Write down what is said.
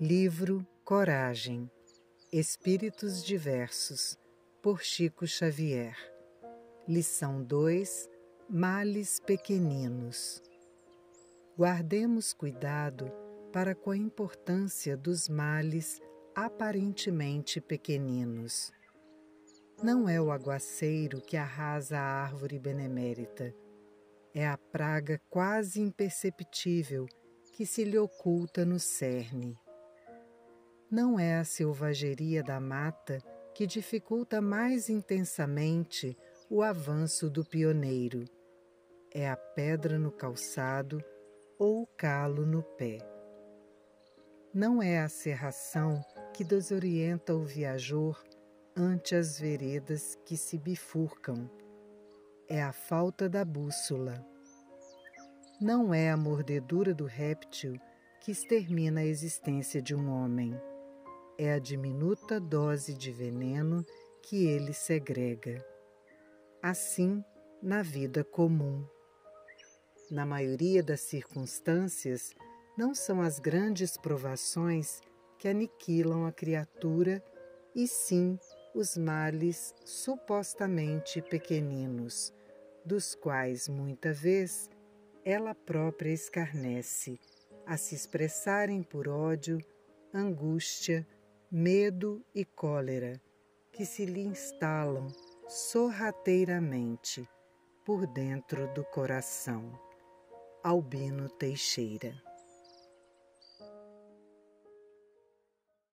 Livro Coragem Espíritos Diversos, por Chico Xavier. Lição 2 Males Pequeninos. Guardemos cuidado para com a importância dos males aparentemente pequeninos. Não é o aguaceiro que arrasa a árvore benemérita, é a praga quase imperceptível que se lhe oculta no cerne. Não é a selvageria da mata que dificulta mais intensamente o avanço do pioneiro, é a pedra no calçado ou o calo no pé. Não é a serração que desorienta o viajor ante as veredas que se bifurcam, é a falta da bússola. Não é a mordedura do réptil que extermina a existência de um homem, é a diminuta dose de veneno que ele segrega. Assim, na vida comum. Na maioria das circunstâncias, não são as grandes provações que aniquilam a criatura, e sim os males supostamente pequeninos, dos quais muita vez ela própria escarnece, a se expressarem por ódio, angústia, medo e cólera, que se lhe instalam sorrateiramente por dentro do coração. Albino Teixeira